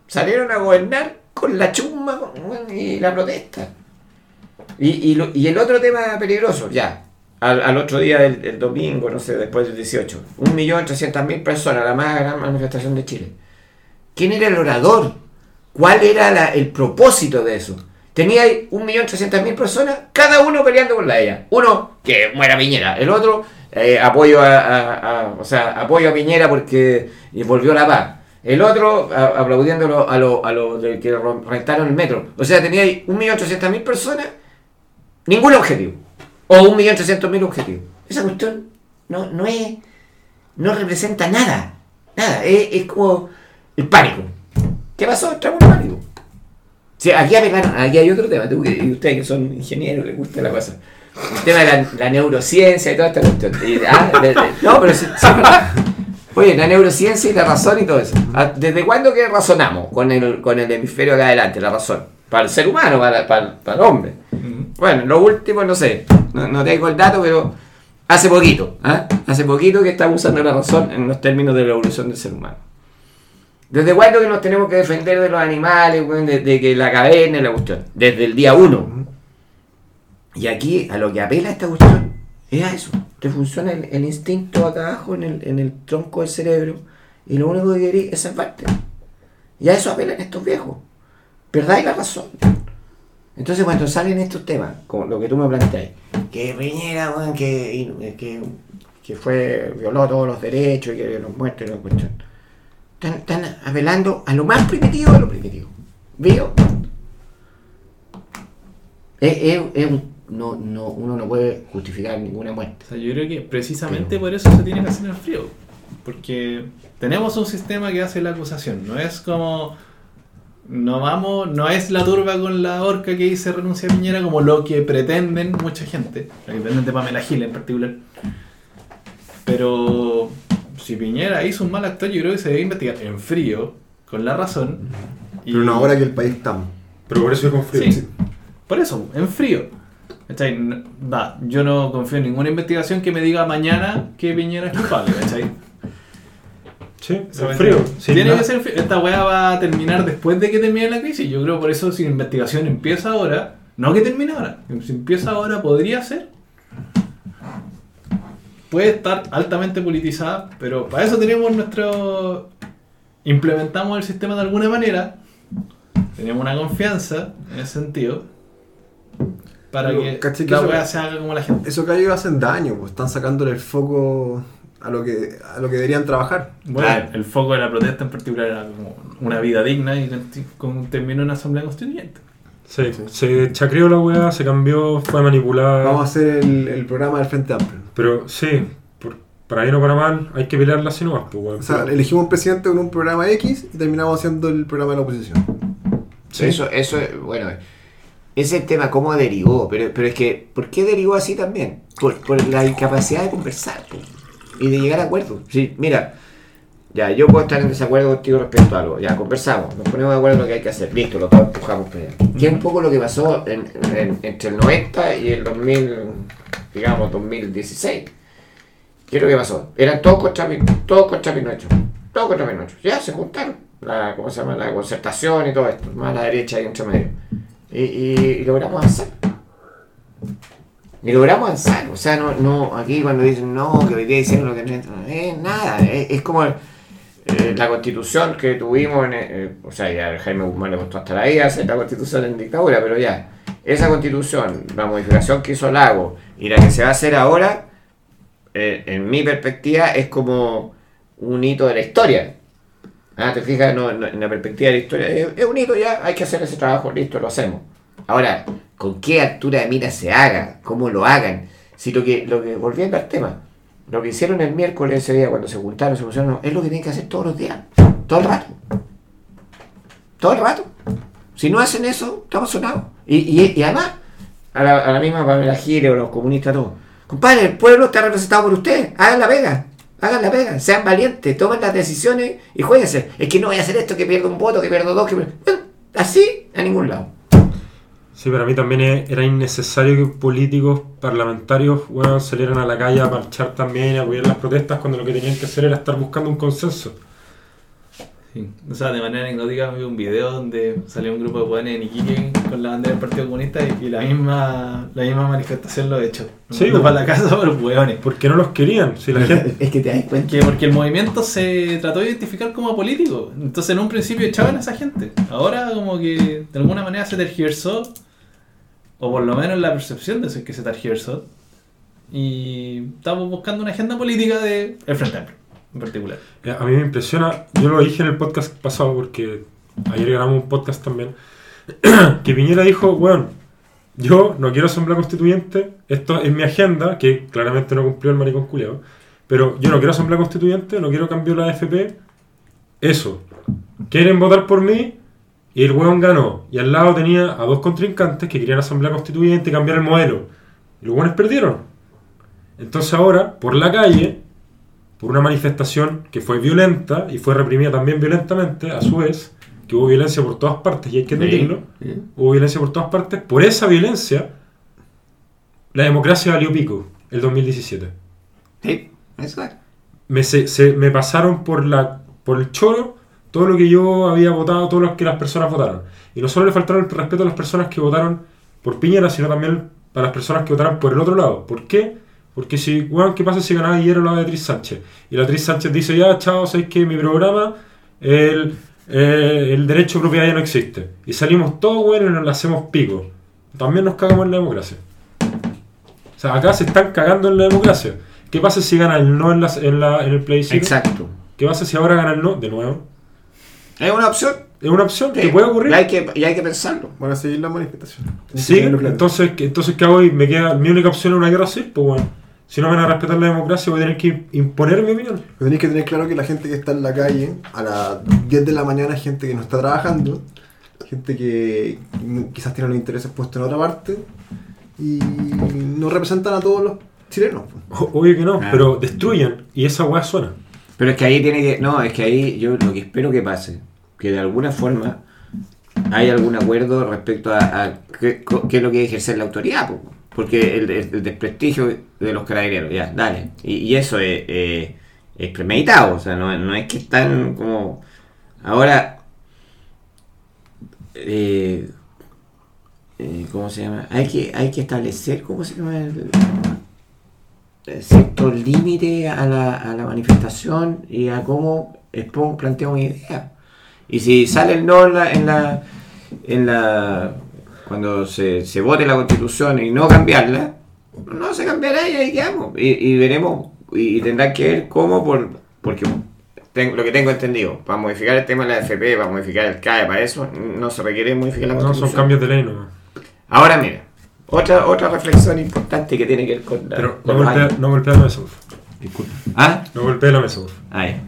Salieron a gobernar con la chumba y la protesta. Y, y, el otro tema peligroso, ya, al, otro día del, el domingo, no sé, después del 18, 1.300.000 personas, la más gran manifestación de Chile. ¿Quién era el orador? ¿Cuál era el propósito de eso? Tenía ahí 1.300.000 personas, cada uno peleando con la ella. Uno, que muera Piñera. El otro, eh, apoyo a, o sea, apoyo a Piñera porque eh, volvió la paz. El otro, a- aplaudiendo a los a lo, que ro- rentaron el metro. O sea, tenía ahí 1.800.000 personas, ningún objetivo. O 1.300.000 objetivos. Esa cuestión no, no es. no representa nada. Nada. Es, como el pánico. ¿Qué pasó? Entramos en pánico. Sí, aquí, aquí hay otro tema. tú que- ustedes que son ingenieros, les gusta la cosa. El tema de la, la neurociencia y toda esta cuestión. Y- ah, de- de- no, pero sí, sí. Oye, la neurociencia y la razón y todo eso. Ah, ¿Desde cuándo que razonamos con el, con el hemisferio acá adelante, la razón? Para el ser humano, para, para, para el hombre. Bueno, lo último, no sé, no, no tengo el dato, pero hace poquito, ¿ah? hace poquito que estamos usando la razón en los términos de la evolución del ser humano. ¿Desde cuándo que nos tenemos que defender de los animales, weón, de, de que la caverna y la cuestión? Desde el día uno. Y aquí a lo que apela esta cuestión es a eso. Te funciona el, instinto acá abajo en el, tronco del cerebro y lo único que querés es salvarte. Y a eso apelan estos viejos. Perdáis la razón. Entonces cuando salen estos temas, como lo que tú me planteas, que Piñera, que, que, que fue, violó todos los derechos y que los muertos y la cuestión. Están, están apelando a lo más primitivo de lo primitivo. ¿Vio? Es, es- es un- no, no, uno no puede justificar ninguna muerte. O sea, yo creo que precisamente por eso se tiene que hacer el frío. Porque tenemos un sistema que hace la acusación. No es como. No vamos. No es la turba con la horca que dice renuncia a Piñera como lo que pretenden mucha gente. Lo que pretenden de Pamela Gil en particular. Pero. Si Piñera hizo un mal actor, yo creo que se debe investigar en frío, con la razón. y- Pero no ahora que el país está. Pero por eso es con frío. Sí. Por eso, en frío. ¿Cachai? Va, yo no confío en ninguna investigación que me diga mañana que Piñera es culpable, ¿cachai? Sí, en frío. sin Tiene que ser frío. Esta weá va a terminar después de que termine la crisis. Yo creo por eso si la investigación empieza ahora, no que termine ahora, si empieza ahora podría ser. Puede estar altamente politizada, pero para eso tenemos nuestro... Implementamos el sistema de alguna manera. Tenemos una confianza en ese sentido. Para Pero, que ¿cachai que la eso- weá se haga como la gente. Esos gallos hacen daño, pues están sacándole el foco a lo que, a lo que deberían trabajar. Bueno, Claro. el foco de la protesta en particular era como una vida digna y con- terminó una asamblea constituyente. Sí, se chacreó la weá, se cambió, fue manipulada. Vamos a hacer el, el programa del Frente Amplio. Pero sí, por- para bien o para mal, hay que pelearla así nomás, pues. O sea, elegimos un presidente con un programa X y terminamos haciendo el programa de la oposición. Sí. Eso, eso, bueno, ese es el tema, cómo derivó, pero, pero es que, ¿por qué derivó así también? Por, por la incapacidad de conversar po, y de llegar a acuerdos. Sí, mira, ya, yo puedo estar en desacuerdo contigo respecto a algo, ya, conversamos, nos ponemos de acuerdo en lo que hay que hacer, listo, lo empujamos para allá. Que es un poco lo que pasó en- en- entre el 90 y el 2000, digamos, 2016. ¿Qué es lo que pasó? Eran todos contra, todos contra Pinocho. Todos contra Pinocho. Ya se juntaron. La, ¿Cómo se llama? La concertación y todo esto. Más a la derecha y entre medio. Y, y- y logramos avanzar. Y logramos avanzar. O sea, no, no aquí cuando dicen no, que hoy día hicieron lo que no es nada. Es, es como eh, la constitución que tuvimos. En, eh, o sea, ya Jaime Guzmán le costó hasta la vida hacer la constitución en dictadura, pero ya. Esa constitución, la modificación que hizo Lago y la que se va a hacer ahora eh, en mi perspectiva, es como un hito de la historia. Ah, te fijas, no, en la perspectiva de la historia, es un hito ya, hay que hacer ese trabajo, listo, lo hacemos. Ahora, ¿con qué altura de mira se haga? ¿Cómo lo hagan? Si lo que, lo que, volviendo al tema, lo que hicieron el miércoles ese día cuando se juntaron, se pusieron, es lo que tienen que hacer todos los días, todo el rato. Todo el rato. Si no hacen eso, estamos sonados. Y, y, además, a la, a la misma Pamela Gire o los comunistas, todos. Compadre, el pueblo está representado por usted. Hagan la pega. Hagan la pega. Sean valientes. Tomen las decisiones y jueguense. Es que no voy a hacer esto, que pierdo un voto, que pierdo dos, que. Bueno, así, a ningún lado. Sí, para mí también era innecesario que políticos parlamentarios bueno, salieran a la calle a marchar también a apoyar las protestas cuando lo que tenían que hacer era estar buscando un consenso. Sí. O sea, de manera anecdótica vi un video donde salió un grupo de jóvenes en Iquique con la bandera del Partido Comunista y, y la misma la misma manifestación lo he hecho. Sí, Sí, bueno. para la casa por los hueones. Porque no los querían. Si la gente, Es que te das cuenta. Que porque el movimiento se trató de identificar como político. Entonces en un principio echaban a esa gente. Ahora como que de alguna manera se tergiversó. O por lo menos la percepción de eso es que se tergiversó. Y estamos buscando una agenda política de el Frente Amplio, en particular. Eh, A mí me impresiona, yo lo dije en el podcast pasado porque ayer grabamos un podcast también, que Piñera dijo, bueno, yo no quiero asamblea constituyente, esto es mi agenda, que claramente no cumplió el maricón culiao, pero yo no quiero asamblea constituyente, no quiero cambio la AFP, eso. Quieren votar por mí y el weón ganó. Y al lado tenía a dos contrincantes que querían asamblea constituyente y cambiar el modelo. Y los weones perdieron. Entonces ahora, por la calle, por una manifestación que fue violenta y fue reprimida también violentamente, a su vez, que hubo violencia por todas partes y hay que admitirlo, hubo violencia por todas partes, por esa violencia, la democracia valió pico el 2017. Sí. Me, se, se- me pasaron por, la, por el choro todo lo que yo había votado, todo lo que las personas votaron. Y no solo le faltaron el respeto a las personas que votaron por Piñera, sino también a las personas que votaron por el otro lado. ¿Por qué? Porque si, weón, ¿qué pasa si ganaba ayer la Beatriz Sánchez? Y la Beatriz Sánchez dice, ya, chao, ¿sabéis que mi programa, el, eh, el derecho de propiedad ya no existe? Y salimos todos, weón, y nos la hacemos pico. También nos cagamos en la democracia. O sea, acá se están cagando en la democracia. ¿Qué pasa si gana el no en, la, en, la- en el plebiscito? Exacto. ¿Qué pasa si ahora gana el no? De nuevo. Es una opción. Es una opción que Sí. puede ocurrir. Y hay que, y hay que pensarlo. Van a seguir la manifestación. Sí, entonces, ¿qué- entonces ¿qué hago? Y Me queda, mi única opción es una guerra civil, pues bueno. Si no van a respetar la democracia, voy a tener que imponer mi opinión. Pero tenéis que tener claro que la gente que está en la calle a las 10 de la mañana es gente que no está trabajando, gente que quizás tiene los intereses puestos en otra parte y no representan a todos los chilenos. Obvio que no, Ah. pero destruyen y esa weá suena. Pero es que ahí tiene que. No, es que ahí yo lo que espero que pase, que de alguna forma hay algún acuerdo respecto a, a qué, es lo que ejercer la autoridad. po. Porque el, desprestigio de los carabineros, ya, dale. Y, y eso es, eh, es premeditado, o sea, no, no es que están como... Ahora, eh, eh, ¿cómo se llama? Hay que, hay que establecer, ¿cómo se llama? El, eh, cierto límite a la, a la manifestación y a cómo expongo, planteo mi idea. Y si sale el no en la, en la, en la cuando se, se vote la constitución y no cambiarla, no se cambiará y ahí quedamos. Y, y veremos, y, tendrá que ver cómo, por, porque tengo- lo que tengo entendido, para modificar el tema de la FP, para modificar el CAE, para eso, no se requiere modificar la No, constitución. son cambios de ley nomás. Ahora mira, otra, otra reflexión importante que tiene que ver con la... Pero no golpea, no golpea la mesa, por favor. Disculpa. ¿Ah? No golpea la mesa, por favor. Ah, ya.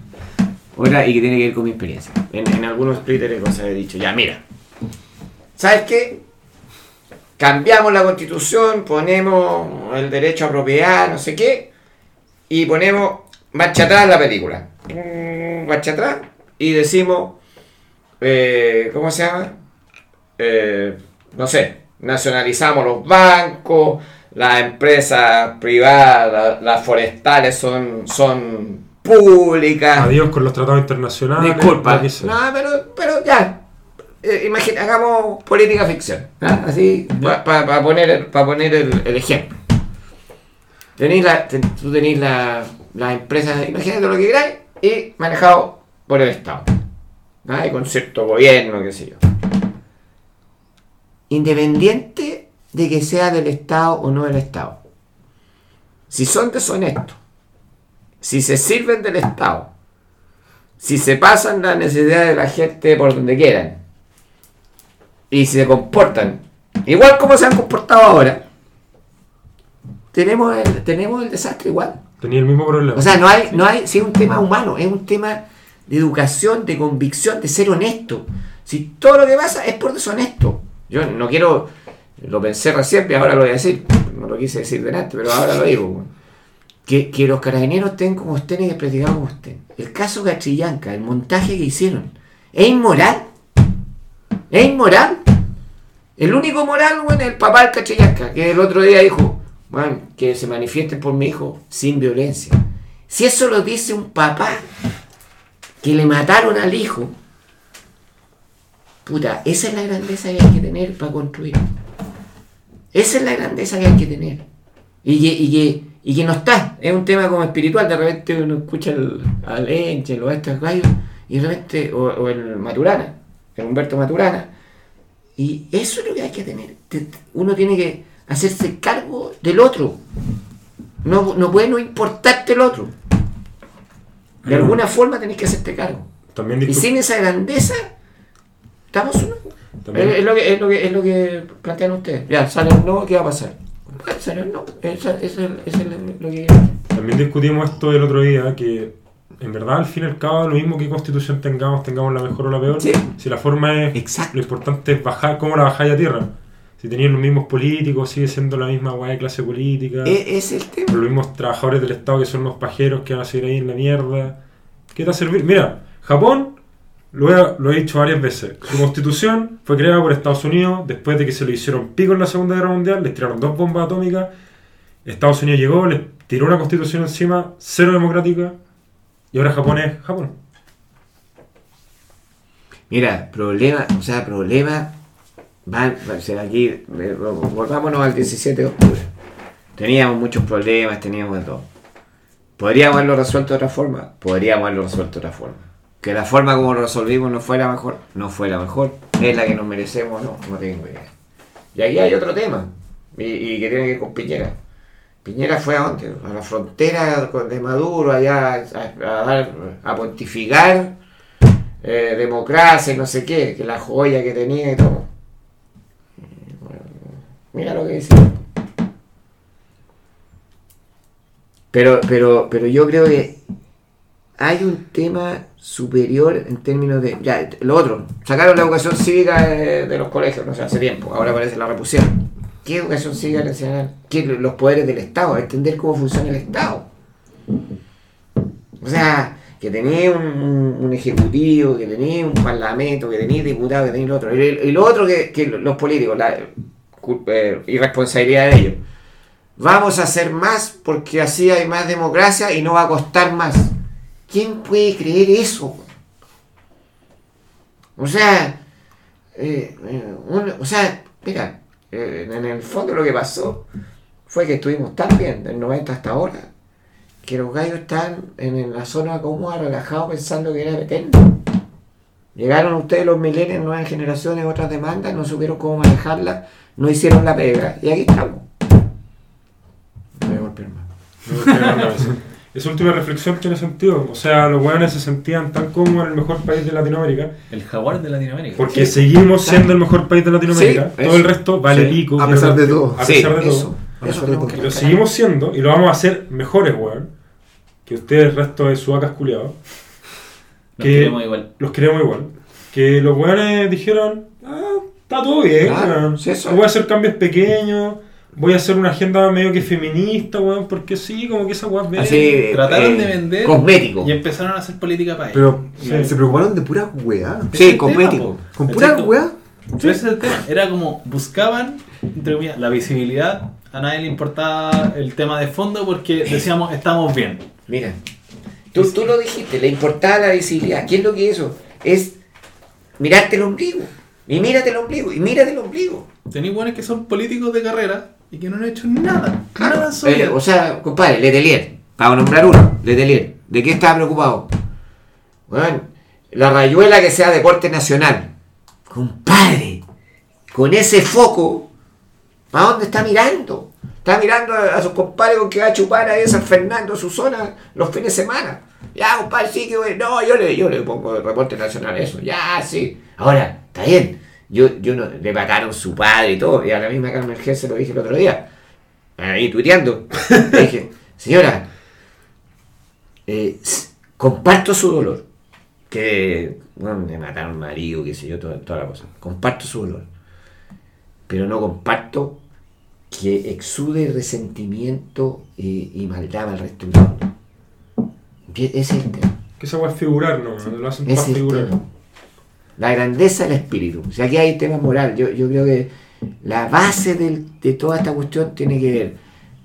Otra, y que tiene que ver con mi experiencia. En, en algunos Twitter cosas he dicho, ya, mira. ¿Sabes qué? Cambiamos la constitución, ponemos el derecho a propiedad, no sé qué, y ponemos marcha atrás la película. Mm, Marcha atrás, y decimos, eh, ¿cómo se llama? Eh, no sé, nacionalizamos los bancos, las empresas privadas, la- las forestales son, son públicas. Adiós con los tratados internacionales. Disculpa. No, pero, pero ya. Eh, imagina, hagamos política ficción. ¿ah? Así, para poner, pa poner el, el ejemplo. Tenéis la, ten- tú tenés la, las empresas, imagínate lo que queráis, y manejado por el Estado. ¿ah? Y con cierto gobierno, qué sé yo. Independiente de que sea del Estado o no del Estado. Si son deshonestos, si se sirven del Estado, si se pasan la necesidad de la gente por donde quieran y si se comportan igual como se han comportado ahora, tenemos el, tenemos el desastre igual. Tenía el mismo problema. O sea, no hay, no hay, si es un tema humano, es un tema de educación, de convicción, de ser honesto. Si todo lo que pasa es por deshonesto. Yo no quiero, lo pensé recién y ahora lo voy a decir. No lo quise decir delante, pero ahora lo digo. Que, que los carabineros estén como estén y desprestigiados como estén. El caso Gachillanca, el montaje que hicieron, es inmoral. Es inmoral. El único moral, bueno, es el papá del Cachillanca, que el otro día dijo, bueno, que se manifiesten por mi hijo sin violencia. Si eso lo dice un papá que le mataron al hijo, puta, esa es la grandeza que hay que tener para construir. Esa es la grandeza que hay que tener. Y que, y que, y que no está, es un tema como espiritual, de repente uno escucha el, al Enche, o a estos gallos, y de repente, o, o el Maturana, el Humberto Maturana, y eso es lo que hay que tener. Te- Uno tiene que hacerse cargo del otro. No, no puede no importarte el otro. De alguna forma tenés que hacerte cargo. También Y sin esa grandeza, estamos uno. Es, es lo que, es, lo que, es lo que plantean ustedes. Ya, sale el no, ¿qué va a pasar? Sale el no. Eso es, eso es lo que. También discutimos esto el otro día, que en verdad al fin y al cabo lo mismo que constitución tengamos, tengamos la mejor o la peor. Sí. Si la forma es... Exacto. Lo importante es bajar, cómo la bajáis a tierra. Si tenían los mismos políticos, sigue siendo la misma guay de clase política. E- Es el tema. Los mismos trabajadores del Estado que son unos pajeros que van a seguir ahí en la mierda. ¿Qué te va a servir? Mira, Japón, lo he, lo he dicho varias veces, su constitución fue creada por Estados Unidos después de que se lo hicieron pico en la Segunda Guerra Mundial, les tiraron dos bombas atómicas, Estados Unidos llegó, les tiró una constitución encima, cero democrática, y ahora Japón es Japón. Mira, problema, o sea, problema. Van, o sea, aquí, eh, volvámonos al 17 de octubre. Teníamos muchos problemas, teníamos de todo. ¿Podríamos haberlo resuelto de otra forma? Podríamos haberlo resuelto de otra forma. Que la forma como lo resolvimos no fuera mejor, no fue la mejor. ¿Es la que nos merecemos? No, no tengo idea. Y aquí hay otro tema, y, y que tiene que ver con Piñera. Piñera fue a dónde? A la frontera de Maduro, allá a, pontificar eh, democracia y no sé qué, que la joya que tenía y todo. Mira lo que dice. Pero, pero, pero yo creo que hay un tema superior en términos de. Ya, lo otro, sacaron la educación cívica de, de los colegios, no sé, hace tiempo, ahora parece la repusieron. ¿Qué educación cívica nacional? ¿Qué, los poderes del Estado, entender cómo funciona el Estado. O sea, que tenía un, ejecutivo, que tenía un parlamento, que tenía diputados, que tenía el otro. Y, y lo otro que, los políticos, la eh, irresponsabilidad de ellos. vamos a hacer más porque así hay más democracia y no va a costar más. ¿Quién puede creer eso? O sea, eh, eh, o sea, mira, eh, en el fondo lo que pasó fue que estuvimos tan bien del 90 hasta ahora que los gallos están en la zona cómoda, relajados, pensando que era eterno. Llegaron ustedes los millennials, nuevas generaciones, otras demandas, no supieron cómo manejarlas, no hicieron la pega y aquí estamos. No voy a golpear más. No, estoy hablando de eso. Esa última reflexión tiene sentido. O sea, los hueones se sentían tan cómodos en el mejor país de Latinoamérica. El jaguar de Latinoamérica. Porque seguimos siendo el mejor país de Latinoamérica. Sí, todo eso. el resto vale Sí. pico. A pesar de todo. A Sí, pesar de eso. todo. Eso Lo seguimos siendo y lo vamos a hacer mejores, weón. Que ustedes, el resto de suacas culiados. Nos que- queremos igual. Los queremos igual. Que los weones dijeron, ah, está todo bien, Claro, weón. sí, eso voy a es. hacer cambios pequeños. Voy a hacer una agenda medio que feminista, weón. Porque sí, como que esa ve. Así, Trataron eh, de vender Cosmético. Y empezaron a hacer política para Pero ellos. se preocuparon de pura weá. Ese es Sí, el cosmético. tema, po. Con pura weá. Pero ese es el tema. Era como buscaban, entre comillas, la visibilidad. A nadie le importaba el tema de fondo porque decíamos estamos bien. Mira, tú, tú lo dijiste, le importaba la visibilidad. ¿Qué es lo que eso? Es mirarte el ombligo. Y mírate el ombligo. Y mírate el ombligo. Tenéis buenos que son políticos de carrera y que no han hecho nada. Claro. Nada Eh, sólido. o sea, compadre, Letelier, para nombrar uno, Letelier, ¿de qué estaba preocupado? Bueno, la rayuela que sea deporte nacional. Compadre, con ese foco, ¿para dónde está mirando? Está mirando a, a sus compadres con que va a chupar ahí a San Fernando, su zona, los fines de semana. Ya, compadre, sí que voy. No, yo le, yo le pongo el reporte nacional eso. Ya, sí. Ahora, está bien. Yo, yo no, le mataron su padre y todo. Y a la misma Carmen G se lo dije el otro día. Ahí tuiteando. Le dije, señora, eh, comparto su dolor. Que, bueno, le mataron marido, qué sé yo, toda, toda la cosa. Comparto su dolor. Pero no comparto que exude resentimiento y, y maldad al resto del mundo. Ese es el tema. Que esa weá es figurar, no, lo hacen para figurar. tema. La grandeza del espíritu. O sea, aquí hay tema moral. Yo, yo creo que la base del- de toda esta cuestión tiene que ver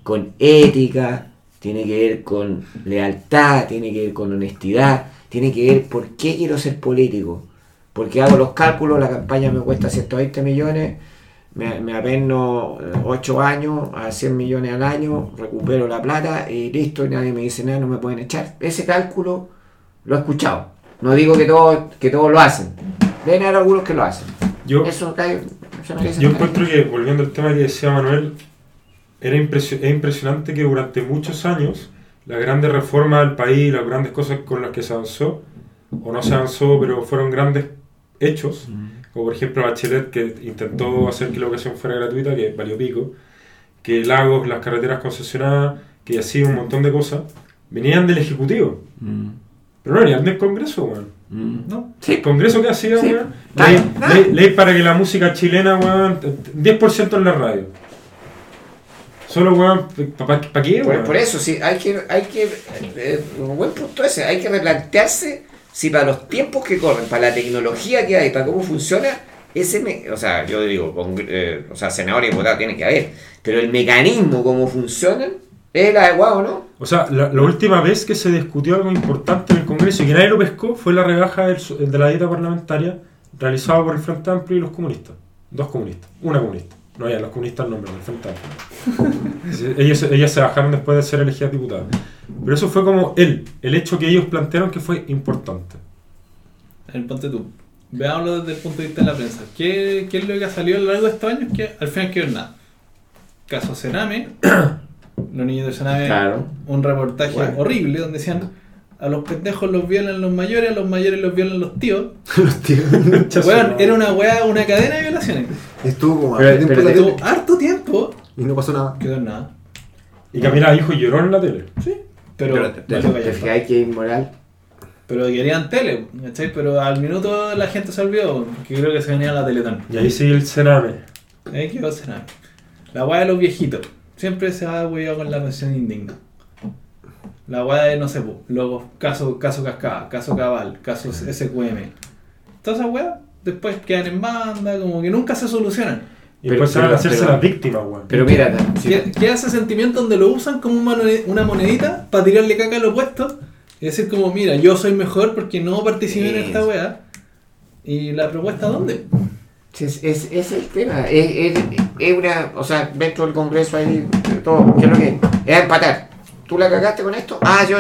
con ética, tiene que ver con lealtad, tiene que ver con honestidad, tiene que ver por qué quiero ser político. Porque hago los cálculos, la campaña me cuesta 120 millones, me, me apeno 8 años a 100 millones al año, recupero la plata y listo, y nadie me dice nada, no me pueden echar. Ese cálculo lo he escuchado. No digo que todos que todos lo hacen. Deben haber algunos que lo hacen. Yo, Eso cae. dice yo encuentro que, volviendo al tema que decía Manuel, era impresio- es impresionante que durante muchos años las grandes reformas del país, las grandes cosas con las que se avanzó, o no se avanzó, pero fueron grandes hechos, como por ejemplo Bachelet que intentó hacer que la educación fuera gratuita, que valió pico, que lagos, las carreteras concesionadas, que así un montón de cosas, venían del Ejecutivo, pero no venían del Congreso, weón. ¿No? Sí. ¿El Congreso qué hacía, Sí. weón? Ley, nada. ley- ley para que la música chilena, weón, 10% en la radio. Solo, weón, ¿para qué, Por, weón? por eso, sí, hay que, hay que, eh, un buen punto ese, hay que replantearse si para los tiempos que corren, para la tecnología que hay, para cómo funciona, ese, me- o sea, yo digo, con, eh, o sea, senador y diputado tiene que haber, pero el mecanismo, cómo funcionan, es el adecuado, ¿no? O sea, la, la última vez que se discutió algo importante Congreso y que nadie lo pescó fue la rebaja del de la dieta parlamentaria realizada por el Frente Amplio y los comunistas. Dos comunistas. Una comunista. No, ya, los comunistas nombran, el Frente Amplio. Sí, ellos, ellas se bajaron después de ser elegidas diputadas. Pero eso fue como el, el hecho que ellos plantearon que fue importante. El ponte tú. Veámoslo desde el punto de vista de la prensa. ¿Qué, qué es lo que ha salido a lo largo de estos años? Que al final que ver nada. Caso Sename. los niños de Sename. Claro. Un reportaje Bueno. horrible donde decían a los pendejos los violan los mayores, a los mayores los violan los tíos. Los tíos. Weón, era una weá, una cadena de violaciones. Estuvo como Pero- harto tiempo pero Estuvo harto tiempo. y no pasó nada. Quedó en nada. Y Camila dijo lloró en la tele. Sí. Pero, Pero te, fijáis que es inmoral. pero querían tele, ¿cachai? Pero al minuto la gente se olvidó, porque creo que se venía la Teletón. Y ahí sigue el Sename. Ahí quedó Sename. La weá de los viejitos. Siempre se ha weado con la mención indigna. La weá de, no sé, luego caso, caso Cascada, caso Cabal, caso SQM. Todas esas weas después quedan en banda, como que nunca se solucionan. Y Pero- después se van a hacerse las víctimas, weón. Pero mira, si- ¿Qué, qué hace sentimiento donde lo usan como una moned- una monedita para tirarle caca al opuesto? Y decir como, mira, yo soy mejor porque no participé en esta weá. ¿Y la propuesta dónde? es, es, es el tema. Es, es, es una. O sea, dentro del Congreso hay todo. ¿Qué es lo que es? Es empatar. ¿Tú la cagaste con esto? Ah, yo.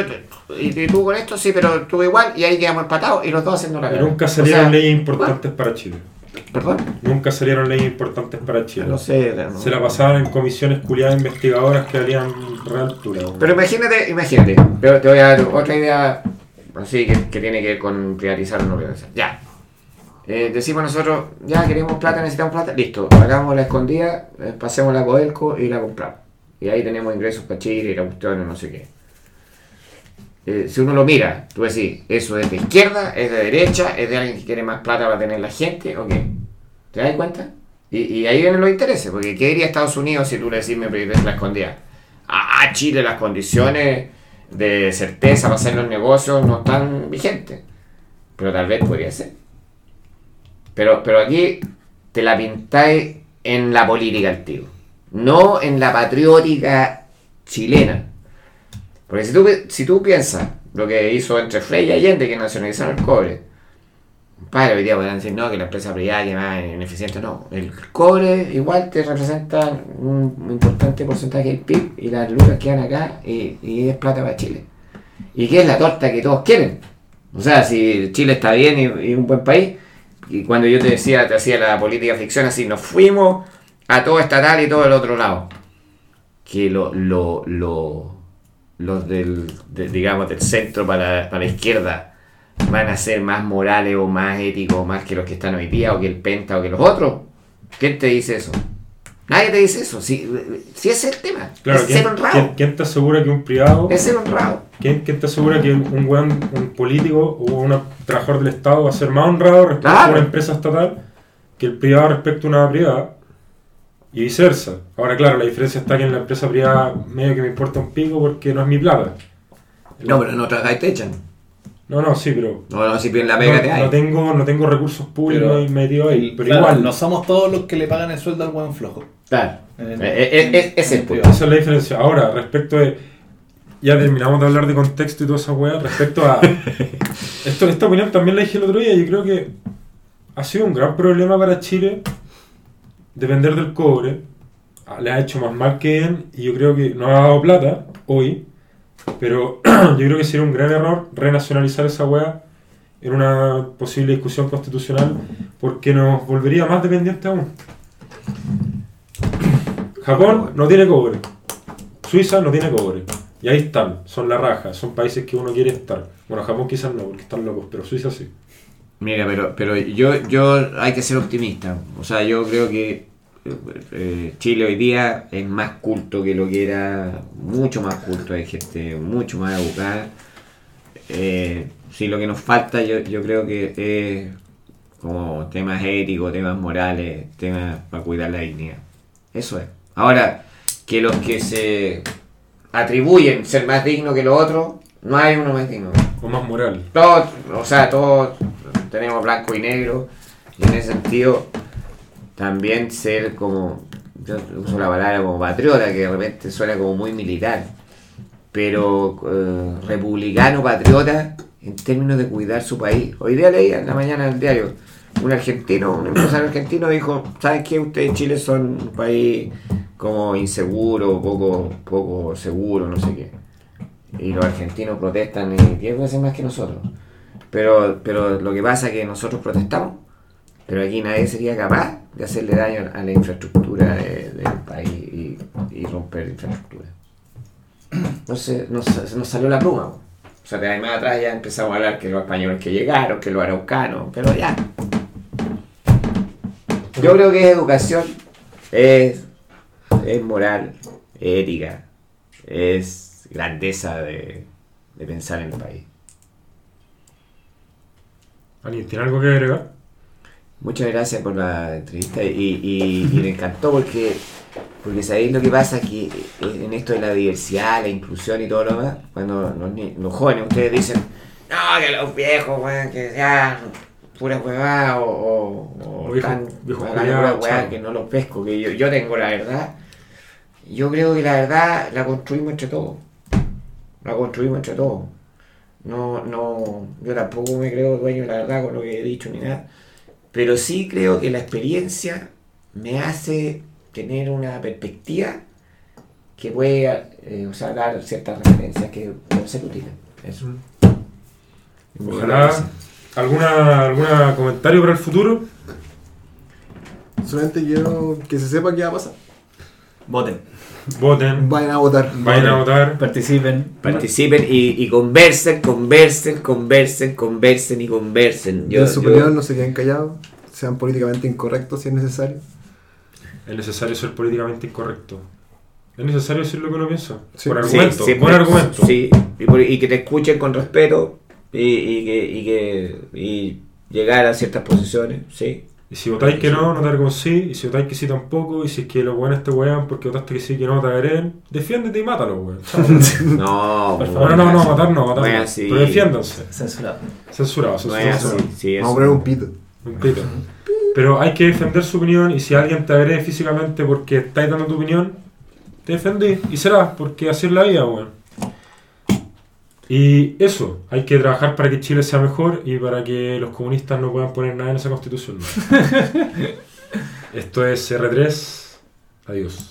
Y, tú con esto, sí, pero tú igual. Y ahí quedamos empatados y los dos haciendo la cagada. nunca O salieron sea, leyes importantes para Chile. Perdón. Nunca salieron leyes importantes para Chile. No sé. no. Se la pasaban en comisiones culiadas investigadoras que valían real altura. weón. Pero imagínate, imagínate. Te, te voy a dar otra idea así que, que tiene que ver con privatizar o no privatizar. Ya. Eh, decimos nosotros, ya queremos plata, necesitamos plata, listo, hagamos la escondida, eh, pasemos la Codelco y la compramos. Y ahí tenemos ingresos para Chile y la cuestión, no sé qué. Eh, si uno lo mira, tú decís, eso es de izquierda, es de derecha, es de alguien que quiere más plata para tener la gente, ¿o qué? ¿Te das cuenta? Y, ahí vienen los intereses, porque ¿qué diría Estados Unidos si tú le decís me pides la escondida? Ah, Chile, las condiciones de certeza para hacer los negocios no están vigentes. Pero tal vez podría ser. Pero, pero aquí te la pintáis en la política activa, no en la patriótica chilena. Porque si tú, si tú piensas lo que hizo entre Frey y Allende, que nacionalizaron el cobre, Padre, hoy día podrán decir, no, que la empresa privada que más ineficiente, no. El cobre igual te representa un importante porcentaje del PIB y las lucas quedan acá y, es plata para Chile. ¿Y qué es la torta que todos quieren? O sea, si Chile está bien y, y un buen país, y cuando yo te decía, te hacía la política ficción así, nos fuimos a todo estatal y todo el otro lado. Que lo, lo, lo, los del, de- digamos, del centro para, para la izquierda van a ser más morales o más éticos más que los que están hoy día o que el Penta o que los otros. ¿Quién te dice eso? Nadie te dice eso. Si, si ese es el tema. Claro, es ¿quién, ser honrado. quién- quién te asegura que un privado, Es ser honrado. quién, quién te asegura que un weón, un político o un trabajador del Estado va a ser más honrado respecto a una empresa estatal que el privado respecto a una privada? Y viceversa. Ahora, claro, la diferencia está que en la empresa privada medio que me importa un pico porque no es mi plata. No, pero no trabajáis te echan. No, no, sí, pero No, no, si bien la no, pega te hay. no tengo, no tengo recursos públicos Pero- metidos ahí. Pero Claro, igual, No somos todos los que le pagan el sueldo al buen flojo. Claro. Eh, eh, eh, es el punto. Esa es la diferencia. Ahora, respecto de. Ya terminamos de hablar de contexto y toda esa weá. Respecto a. esto, esta opinión también la dije el otro día. Yo creo que ha sido un gran problema para Chile depender del cobre. Ah, Le ha hecho más mal que bien y yo creo que no ha dado plata hoy. Pero yo creo que sería un gran error renacionalizar esa weá en una posible discusión constitucional porque nos volvería más dependientes aún. Japón no tiene cobre. Suiza no tiene cobre. Y ahí están, son la raja, son países que uno quiere estar. Bueno, Japón quizás no, porque están locos, pero Suiza sí. Mira, pero, pero yo, yo hay que ser optimista. O sea, yo creo que eh, Chile hoy día es más culto que lo que era, mucho más culto, hay gente mucho más educada. Eh, sí, lo que nos falta yo, yo creo que es como temas éticos, temas morales, temas para cuidar la dignidad. Eso es. Ahora, que los que se atribuyen ser más dignos que los otros, no hay uno más digno. O más moral. Todos, o sea, todos tenemos blanco y negro. Y en ese sentido, también ser como, yo uso la palabra como patriota, que de repente suena como muy militar. Pero eh, republicano, patriota, en términos de cuidar su país. Hoy día leía en la mañana del diario, un argentino, un empresario argentino dijo, ¿saben qué? Ustedes en Chile son un país como inseguro, poco, poco seguro, no sé qué y los argentinos protestan eh, 10 veces más que nosotros. Pero, pero lo que pasa es que nosotros protestamos, pero aquí nadie sería capaz de hacerle daño a la infraestructura de- del país y, y romper infraestructura. Entonces nos, nos salió la pluma. O sea, de ahí más atrás ya empezamos a hablar que los españoles que llegaron, que los araucanos, pero ya. Yo creo que es educación, es, es moral, es ética, es grandeza de, de pensar en el país. ¿Alguien tiene algo que agregar? Muchas gracias por la entrevista y, y, y me encantó porque, porque sabéis lo que pasa que en esto de la diversidad, la inclusión y todo lo demás, cuando los, jóvenes ustedes dicen, no, que los viejos, weón, que ya pura huevada o, o, o viejo- viejo pura huevada que no los pesco, que yo, yo tengo la verdad. Yo creo que la verdad la construimos entre todos. La construimos entre todos. No, no, yo tampoco me creo dueño de la verdad con lo que he dicho ni nada. Pero sí creo que la experiencia me hace tener una perspectiva que puede eh, o sea, dar ciertas referencias que pueden ser útiles. Eso. Ojalá. ¿Alguna, ¿Alguna comentario para el futuro? Solamente quiero que se sepa qué va a pasar. Voten, Voten, Vayan a votar. vayan a votar. participen. Participen y, y conversen, conversen, conversen, conversen y conversen. Yo, en su yo- opinión, no se queden callados. Sean políticamente incorrectos si es necesario. Es necesario ser políticamente incorrecto. Es necesario decir lo que uno piensa. Sí. Por argumento. sí, argumento. Sí, y, por- y que te escuchen con respeto y, y que, y que y llegar a ciertas posiciones, sí. Y si votáis que no, no te avergoncí. Y si votáis que sí, tampoco. Y si es que los buenos te wean porque votaste que sí, que no te agreden, defiéndete y mátalo, weón. No, Por po, favor. No, no, matar no, matar No. Pero defiéndanse. Censurado. Censurado, censurado. sí, Vamos a poner un pito. Un pito. Pero hay que defender su opinión y si alguien te agrede físicamente porque estáis dando tu opinión, te defendí y será, porque así es la vida, weón. Y eso, hay que trabajar para que Chile sea mejor y para que los comunistas no puedan poner nada en esa constitución. Esto es R3. Adiós.